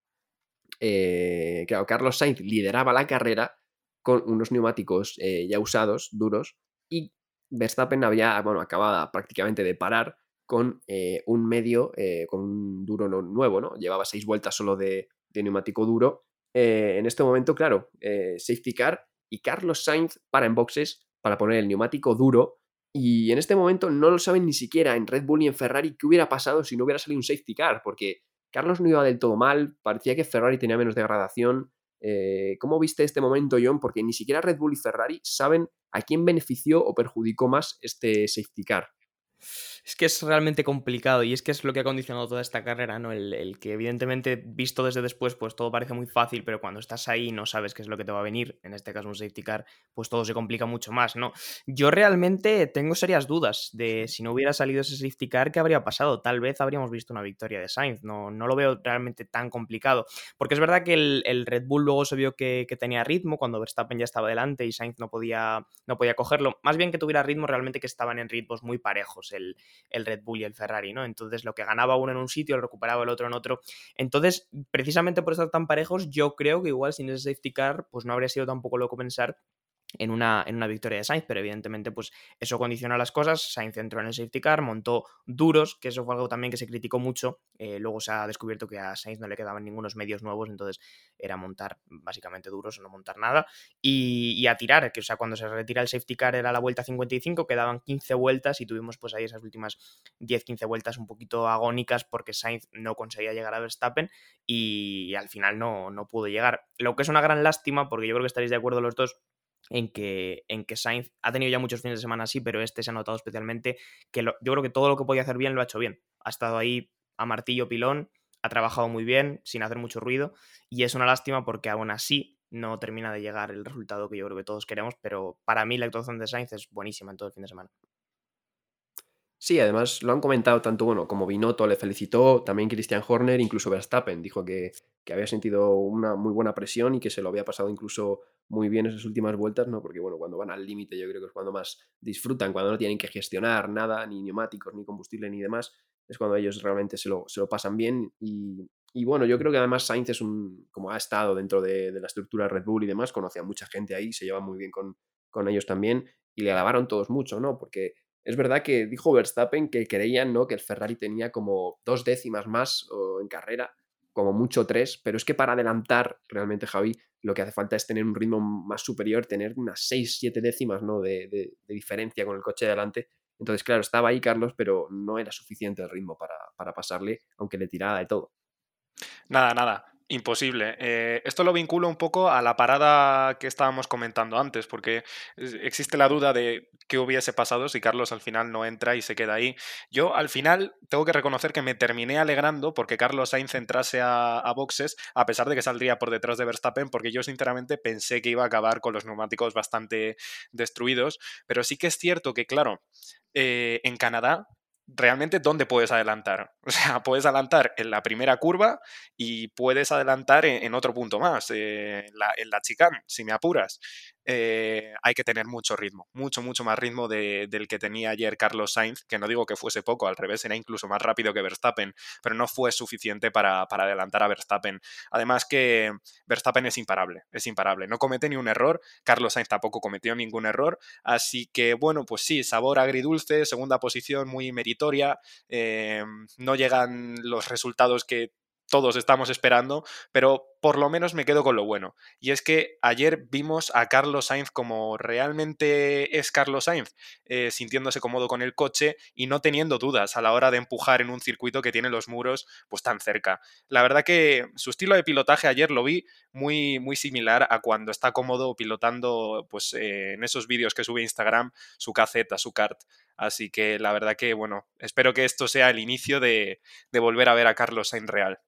Speaker 3: eh, Carlos Sainz lideraba la carrera con unos neumáticos eh, ya usados, duros, y Verstappen había, bueno, acababa prácticamente de parar con eh, un medio, con un duro nuevo, ¿no? Llevaba seis vueltas solo de, neumático duro. en este momento, claro, safety car y Carlos Sainz para en boxes para poner el neumático duro. Y en este momento no lo saben ni siquiera en Red Bull ni en Ferrari qué hubiera pasado si no hubiera salido un safety car, porque Carlos no iba del todo mal, parecía que Ferrari tenía menos degradación. Eh, ¿Cómo viste este momento, John? Porque ni siquiera Red Bull y Ferrari saben ¿a quién benefició o perjudicó más este safety car?
Speaker 4: Es que es realmente complicado y es que es lo que ha condicionado toda esta carrera, ¿no? El, que evidentemente visto desde después pues todo parece muy fácil, pero cuando estás ahí no sabes qué es lo que te va a venir, en este caso un safety car, pues todo se complica mucho más, ¿no? Yo realmente tengo serias dudas de si no hubiera salido ese safety car, ¿qué habría pasado? Tal vez habríamos visto una victoria de Sainz, no, no lo veo realmente tan complicado, porque es verdad que el, Red Bull luego se vio que, tenía ritmo cuando Verstappen ya estaba delante y Sainz no podía, no podía cogerlo, más bien que tuviera ritmo realmente que estaban en ritmos muy parejos el, el Red Bull y el Ferrari, ¿no? Entonces lo que ganaba uno en un sitio lo recuperaba el otro en otro. Entonces, precisamente por estar tan parejos, yo creo que igual sin ese safety car, pues no habría sido tampoco loco pensar en una, en una victoria de Sainz, pero evidentemente pues eso condiciona las cosas, Sainz entró en el safety car, montó duros, que eso fue algo también que se criticó mucho, eh, luego se ha descubierto que a Sainz no le quedaban ningunos medios nuevos, entonces era montar básicamente duros o no montar nada, y, a tirar, que o sea, cuando se retira el safety car era la vuelta 55, quedaban 15 vueltas y tuvimos pues ahí esas últimas 10-15 vueltas un poquito agónicas porque Sainz no conseguía llegar a Verstappen y, al final no, no pudo llegar, lo que es una gran lástima porque yo creo que estaréis de acuerdo los dos en que, en que Sainz ha tenido ya muchos fines de semana así, pero este se ha notado especialmente que yo creo que todo lo que podía hacer bien lo ha hecho bien. Ha estado ahí a martillo pilón, ha trabajado muy bien, sin hacer mucho ruido, y es una lástima porque aún así no termina de llegar el resultado que yo creo que todos queremos, pero para mí la actuación de Sainz es buenísima en todo el fin de semana.
Speaker 3: Sí, además lo han comentado tanto bueno como Binotto le felicitó, también Christian Horner, incluso Verstappen dijo que, había sentido una muy buena presión y que se lo había pasado incluso muy bien esas últimas vueltas, ¿no? Porque bueno, cuando van al límite yo creo que es cuando más disfrutan, cuando no tienen que gestionar nada, ni neumáticos, ni combustible, ni demás, es cuando ellos realmente se lo, se lo pasan bien y, y, bueno, yo creo que además Sainz es un, como ha estado dentro de, de, la estructura Red Bull y demás, conoce a mucha gente ahí, se lleva muy bien con, con ellos también y le alabaron todos mucho, ¿no? Porque es verdad que dijo Verstappen que creían ¿no? que el Ferrari tenía como dos décimas más en carrera, como mucho tres, pero es que para adelantar realmente, Javi, lo que hace falta es tener un ritmo más superior, tener unas seis, siete décimas ¿no? de, diferencia con el coche de adelante. Entonces, claro, estaba ahí Carlos, pero no era suficiente el ritmo para, para pasarle, aunque le tirara de todo.
Speaker 1: Nada, nada. Imposible. Eh, esto lo vinculo un poco a la parada que estábamos comentando antes, porque existe la duda de qué hubiese pasado si Carlos al final no entra y se queda ahí. Yo al final tengo que reconocer que me terminé alegrando porque Carlos Sainz entrase a, boxes, a pesar de que saldría por detrás de Verstappen, porque yo sinceramente pensé que iba a acabar con los neumáticos bastante destruidos, pero sí que es cierto que, claro, eh, en Canadá realmente dónde puedes adelantar. O sea, puedes adelantar en la primera curva y puedes adelantar en, otro punto más, eh, en, la, en la chicane, si me apuras. Eh, hay que tener mucho ritmo, mucho, mucho más ritmo del que tenía ayer Carlos Sainz, que no digo que fuese poco, al revés, era incluso más rápido que Verstappen, pero no fue suficiente para, adelantar a Verstappen. Además que Verstappen es imparable, es imparable, no comete ni un error, Carlos Sainz tampoco cometió ningún error, así que bueno, pues sí, sabor agridulce, segunda posición muy meritoria, eh, no llegan los resultados que todos estamos esperando, pero por lo menos me quedo con lo bueno. Y es que ayer vimos a Carlos Sainz como realmente es Carlos Sainz, eh, sintiéndose cómodo con el coche y no teniendo dudas a la hora de empujar en un circuito que tiene los muros pues tan cerca. La verdad que su estilo de pilotaje ayer lo vi muy, muy similar a cuando está cómodo pilotando pues eh, en esos vídeos que sube Instagram su caceta, su kart. Así que la verdad que, bueno, espero que esto sea el inicio de, de volver a ver a Carlos Sainz real.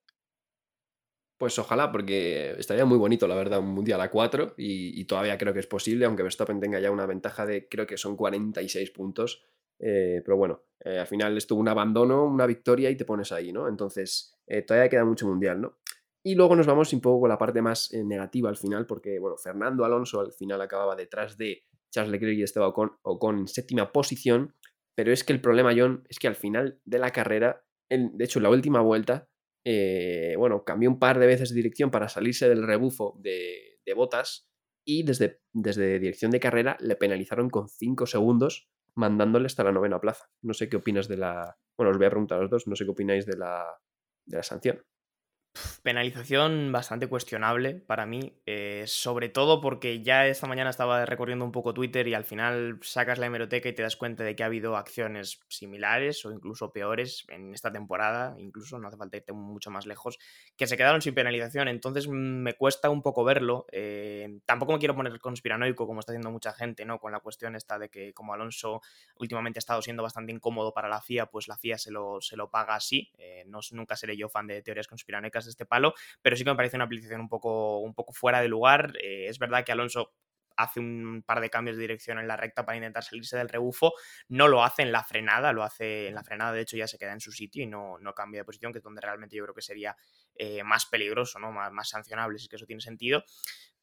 Speaker 3: Pues ojalá, porque estaría muy bonito, la verdad, un Mundial a 4 y, todavía creo que es posible, aunque Verstappen tenga ya una ventaja de creo que son 46 puntos. Eh, pero bueno, eh, al final estuvo un abandono, una victoria y te pones ahí, ¿no? Entonces eh, todavía queda mucho Mundial, ¿no? Y luego nos vamos un poco con la parte más negativa al final, porque bueno, Fernando Alonso al final acababa detrás de Charles Leclerc y Esteban Ocon, en séptima posición, pero es que el problema, John, es que al final de la carrera, de hecho en la última vuelta, eh, bueno, cambió un par de veces de dirección para salirse del rebufo de, botas y desde, desde dirección de carrera le penalizaron con 5 segundos mandándole hasta la novena plaza. No sé qué opinas de la... Bueno, os voy a preguntar a los dos, no sé qué opináis de la, de la sanción.
Speaker 4: Penalización bastante cuestionable para mí, eh, sobre todo porque ya esta mañana estaba recorriendo un poco Twitter y al final sacas la hemeroteca y te das cuenta de que ha habido acciones similares o incluso peores en esta temporada, incluso no hace falta irte mucho más lejos, que se quedaron sin penalización, entonces me cuesta un poco verlo. Eh, tampoco me quiero poner conspiranoico como está haciendo mucha gente, ¿no? Con la cuestión esta de que como Alonso últimamente ha estado siendo bastante incómodo para la FIA, pues la FIA se lo, se lo paga así. Eh, no, nunca seré yo fan de teorías conspiranoicas este palo, pero sí que me parece una aplicación un poco, un poco fuera de lugar. Eh, es verdad que Alonso hace un par de cambios de dirección en la recta para intentar salirse del rebufo, no lo hace en la frenada, lo hace en la frenada, de hecho ya se queda en su sitio y no, no cambia de posición, que es donde realmente yo creo que sería eh, más peligroso, ¿no? Más, sancionable, si es que eso tiene sentido.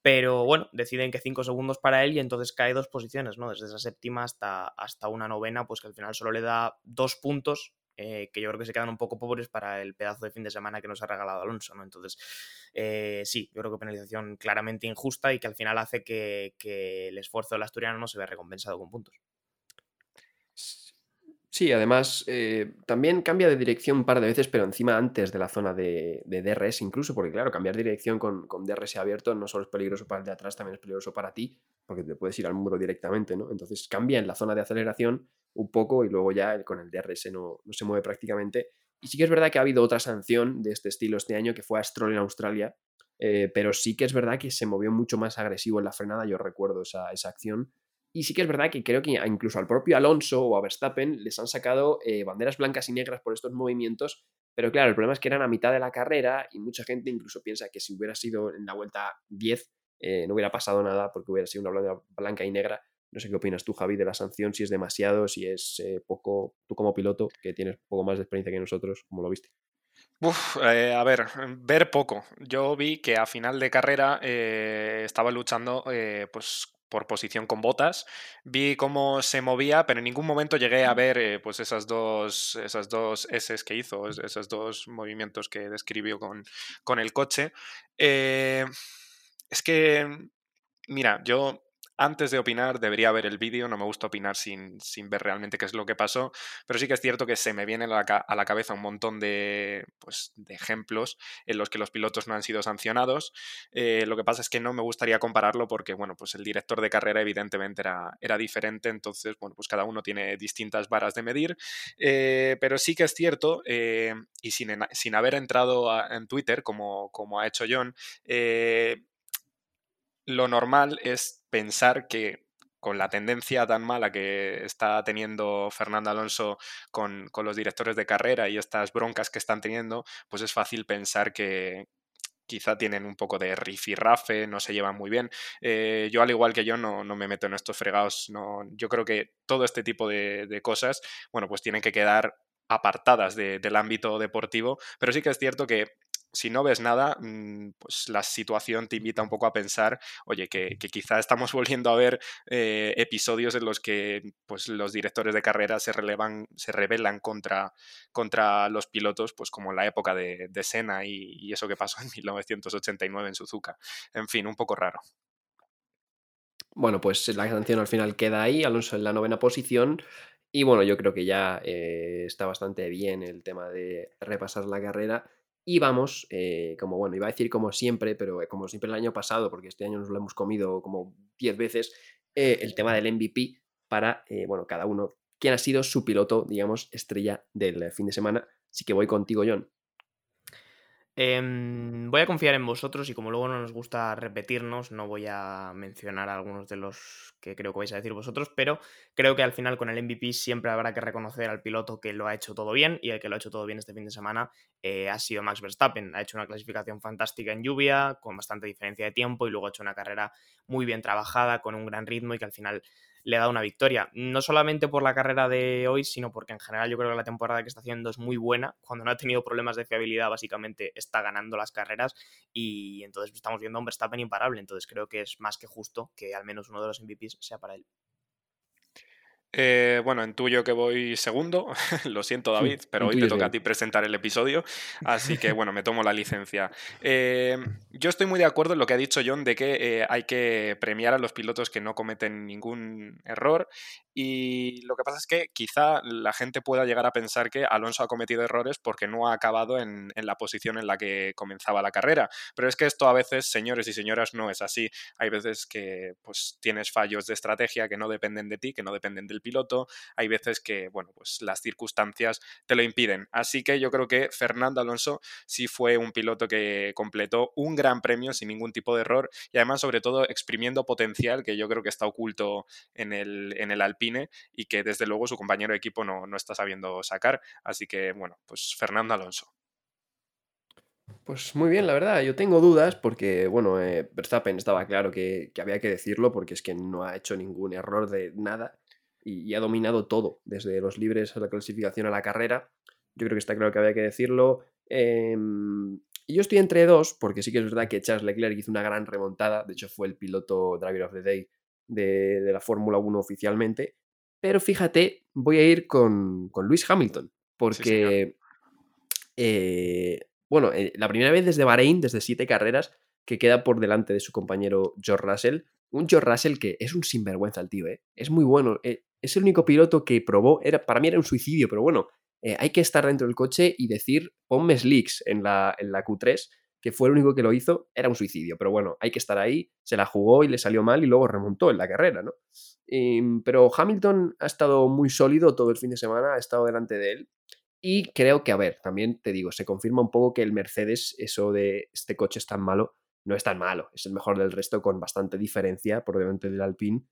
Speaker 4: Pero bueno, deciden que 5 segundos para él y entonces cae dos posiciones, ¿no? Desde esa séptima hasta, hasta una novena, pues que al final solo le da dos puntos eh, que yo creo que se quedan un poco pobres para el pedazo de fin de semana que nos ha regalado Alonso, ¿no? Entonces, eh, sí, yo creo que penalización claramente injusta y que al final hace que, el esfuerzo del asturiano no se vea recompensado con puntos.
Speaker 3: Sí, además eh, también cambia de dirección un par de veces, pero encima antes de la zona de, DRS incluso, porque claro, cambiar de dirección con, con, DRS abierto no solo es peligroso para el de atrás, también es peligroso para ti, porque te puedes ir al muro directamente, ¿no? Entonces cambia en la zona de aceleración un poco y luego ya con el DRS no, no, se mueve prácticamente. Y sí que es verdad que ha habido otra sanción de este estilo este año que fue a Stroll en Australia, eh, pero sí que es verdad que se movió mucho más agresivo en la frenada, yo recuerdo esa, esa acción. Y sí que es verdad que creo que incluso al propio Alonso o a Verstappen les han sacado eh, banderas blancas y negras por estos movimientos, pero claro, el problema es que eran a mitad de la carrera y mucha gente incluso piensa que si hubiera sido en la vuelta 10 eh, no hubiera pasado nada porque hubiera sido una bandera blanca y negra, no sé qué opinas tú, Javi, de la sanción, si es demasiado, si es eh, poco. Tú como piloto, que tienes un poco más de experiencia que nosotros, ¿cómo lo viste?
Speaker 1: Uf, a ver, ver poco. Yo vi que a final de carrera estaba luchando pues por posición con botas. Vi cómo se movía, pero en ningún momento llegué a ver pues esas dos, esas dos S que hizo, esos dos movimientos que describió con, con el coche. es que, mira, yo antes de opinar debería ver el vídeo, no me gusta opinar sin, sin, ver realmente qué es lo que pasó, pero sí que es cierto que se me viene a la, a la cabeza un montón de, pues, de, ejemplos en los que los pilotos no han sido sancionados. Eh, lo que pasa es que no me gustaría compararlo porque, bueno, pues el director de carrera evidentemente era, era diferente, entonces, bueno, pues cada uno tiene distintas varas de medir, eh, pero sí que es cierto, eh, y sin, sin, haber entrado en Twitter como, como ha hecho John, lo normal es pensar que con la tendencia tan mala que está teniendo Fernando Alonso con, los directores de carrera y estas broncas que están teniendo, pues es fácil pensar que quizá tienen un poco de rifirrafe, no se llevan muy bien. Eh, yo, al igual que yo, no, me meto en estos fregados. No, yo creo que todo este tipo de cosas, bueno, pues tienen que quedar apartadas del ámbito deportivo, pero sí que es cierto que si no ves nada, mm, pues la situación te invita un poco a pensar, oye, que, quizá estamos volviendo a ver eh, episodios en los que pues, los directores de carrera se, relevan, se rebelan contra, contra los pilotos, pues como en la época de, de Senna y, eso que pasó en 1989 en Suzuka. En fin, un poco raro.
Speaker 3: Bueno, pues la canción al final queda ahí, Alonso en la novena posición. Y bueno, yo creo que ya eh, está bastante bien el tema de repasar la carrera y vamos, eh, como bueno, iba a decir como siempre, pero eh, como siempre el año pasado, porque este año nos lo hemos comido como 10 veces, eh, el tema del MVP para, bueno, cada uno, quién ha sido su piloto, digamos, estrella del fin de semana. Así que voy contigo, John.
Speaker 4: Em, voy a confiar en vosotros y como luego no nos gusta repetirnos, no voy a mencionar algunos de los que creo que vais a decir vosotros, pero creo que al final con el MVP siempre habrá que reconocer al piloto que lo ha hecho todo bien y el que lo ha hecho todo bien este fin de semana eh, ha sido Max Verstappen. Ha hecho una clasificación fantástica en lluvia, con bastante diferencia de tiempo y luego ha hecho una carrera muy bien trabajada, con un gran ritmo y que al final le dado una victoria. No solamente por la carrera de hoy, sino porque en general yo creo que la temporada que está haciendo es muy buena. Cuando no ha tenido problemas de fiabilidad, básicamente está ganando las carreras y entonces estamos viendo a un Verstappen imparable. Entonces creo que es más que justo que al menos uno de los MVPs sea para él.
Speaker 1: Eh, bueno, intuyo que voy segundo. Lo siento, David, pero hoy te toca a ti presentar el episodio. Así que, bueno, me tomo la licencia. Eh, yo estoy muy de acuerdo en lo que ha dicho John de que eh, hay que premiar a los pilotos que no cometen ningún error. Y lo que pasa es que quizá la gente pueda llegar a pensar que Alonso ha cometido errores porque no ha acabado en, en la posición en la que comenzaba la carrera. Pero es que esto a veces, señores y señoras, no es así. Hay veces que pues, tienes fallos de estrategia que no dependen de ti, que no dependen del piloto, hay veces que, bueno, pues las circunstancias te lo impiden. Así que yo creo que Fernando Alonso sí fue un piloto que completó un gran premio sin ningún tipo de error y además sobre todo exprimiendo potencial que yo creo que está oculto en el, en el Alpine y que desde luego su compañero de equipo no, no está sabiendo sacar. Así que, bueno, pues Fernando Alonso.
Speaker 3: Pues muy bien, la verdad. Yo tengo dudas porque, bueno, eh, Verstappen estaba claro que, que, había que decirlo porque es que no ha hecho ningún error de nada y, ha dominado todo, desde los libres a la clasificación a la carrera. Yo creo que está claro que había que decirlo. Em, y yo estoy entre dos, porque sí que es verdad que Charles Leclerc hizo una gran remontada, de hecho fue el piloto Driver of the Day de, la Fórmula 1 oficialmente. Pero fíjate, voy a ir con, con Lewis Hamilton, porque, eh, bueno, eh, la primera vez desde Bahrein, desde siete carreras, que queda por delante de su compañero George Russell. Un George Russell que es un sinvergüenza el tío, ¿eh? Es muy bueno. Eh, es el único piloto que probó, era, para mí era un suicidio, pero bueno, eh, hay que estar dentro del coche y decir, ponme slicks en la, en la Q3, que fue el único que lo hizo, era un suicidio, pero bueno, hay que estar ahí, se la jugó y le salió mal y luego remontó en la carrera, ¿no? pero Hamilton ha estado muy sólido todo el fin de semana, ha estado delante de él. Y creo que, a ver, también te digo, se confirma un poco que el Mercedes, eso de este coche es tan malo, no es tan malo, es el mejor del resto con bastante diferencia por delante del Alpine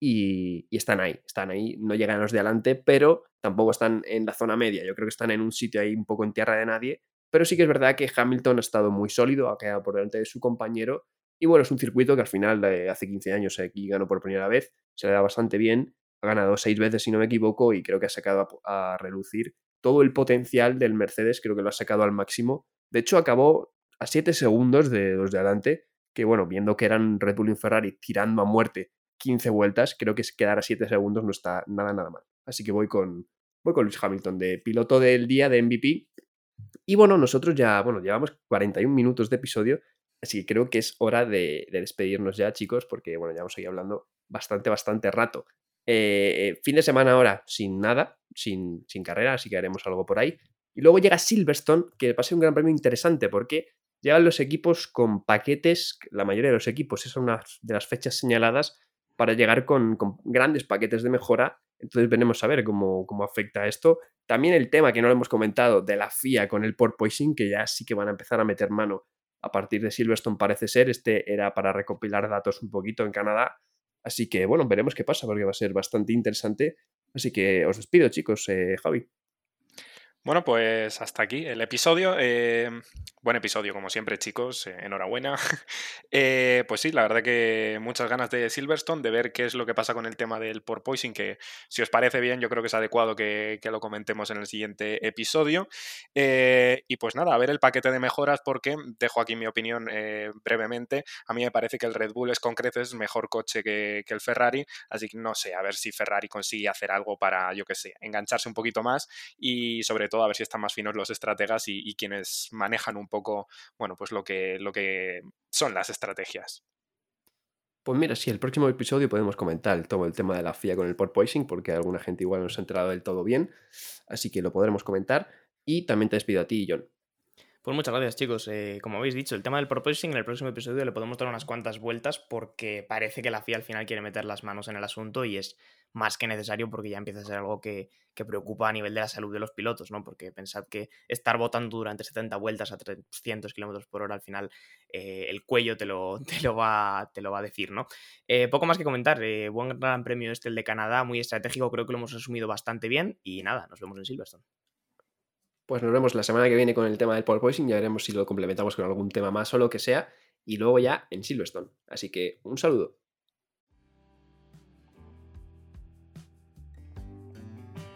Speaker 3: y, están ahí, están ahí, no llegan a los de adelante, pero tampoco están en la zona media, yo creo que están en un sitio ahí un poco en tierra de nadie, pero sí que es verdad que Hamilton ha estado muy sólido, ha quedado por delante de su compañero y bueno, es un circuito que al final hace 15 años aquí ganó por primera vez, se le da bastante bien, ha ganado seis veces si no me equivoco y creo que ha sacado a, a relucir todo el potencial del Mercedes, creo que lo ha sacado al máximo. De hecho, acabó a 7 segundos de los de adelante, que bueno, viendo que eran Red Bull y Ferrari tirando a muerte 15 vueltas, creo que quedar a 7 segundos no está nada, nada mal. Así que voy con, voy con Luis Hamilton, de piloto del día de MVP. Y bueno, nosotros ya, bueno, llevamos 41 minutos de episodio, así que creo que es hora de, despedirnos ya, chicos, porque bueno, ya vamos ahí hablando bastante, bastante rato. Eh, fin de semana ahora sin nada, sin, sin carrera, así que haremos algo por ahí. Y luego llega Silverstone, que va a ser un gran premio interesante porque llegan los equipos con paquetes, la mayoría de los equipos, es una de las fechas señaladas para llegar con, grandes paquetes de mejora. Entonces veremos a ver cómo, cómo, afecta esto. También el tema que no lo hemos comentado de la FIA con el porpoising, que ya sí que van a empezar a meter mano a partir de Silverstone parece ser. Este era para recopilar datos un poquito en Canadá. Así que bueno, veremos qué pasa porque va a ser bastante interesante. Así que os despido chicos, eh, Javi.
Speaker 1: Bueno, pues hasta aquí el episodio. Eh, buen episodio, como siempre, chicos. Eh, enhorabuena. Eh, pues sí, la verdad que muchas ganas de Silverstone, de ver qué es lo que pasa con el tema del porpoising, que si os parece bien, yo creo que es adecuado que, lo comentemos en el siguiente episodio. y pues nada, a ver el paquete de mejoras, porque dejo aquí mi opinión brevemente. A mí me parece que el Red Bull es con creces mejor coche que, que el Ferrari, así que no sé, a ver si Ferrari consigue hacer algo para, yo qué sé, engancharse un poquito más y sobre todo a ver si están más finos los estrategas y, quienes manejan un poco, bueno, pues lo que, lo que son las estrategias.
Speaker 3: Pues mira, sí, el próximo episodio podemos comentar todo el tema de la FIA con el porpoising, porque alguna gente igual no se ha enterado del todo bien, así que lo podremos comentar. Y también te despido a ti, John.
Speaker 4: Pues muchas gracias, chicos. Eh, como habéis dicho, el tema del proposing en el próximo episodio le podemos dar unas cuantas vueltas porque parece que la FIA al final quiere meter las manos en el asunto y es más que necesario porque ya empieza a ser algo que, preocupa a nivel de la salud de los pilotos, ¿no? Porque pensad que estar botando durante 70 vueltas a 300 kilómetros por hora al final eh, el cuello te lo, te lo, va, te lo va a decir, ¿no? Eh, poco más que comentar. buen gran premio este, el de Canadá, muy estratégico, creo que lo hemos asumido bastante bien y nada, nos vemos en Silverstone.
Speaker 3: Pues nos vemos la semana que viene con el tema del pole ya veremos si lo complementamos con algún tema más o lo que sea, y luego ya en Silverstone. Así que un saludo.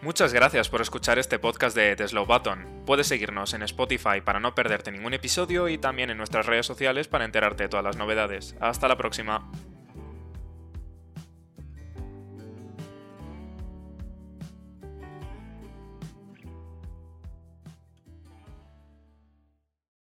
Speaker 1: Muchas gracias por escuchar este podcast de The Slow Button. Puedes seguirnos en Spotify para no perderte ningún episodio y también en nuestras redes sociales para enterarte de todas las novedades. Hasta la próxima.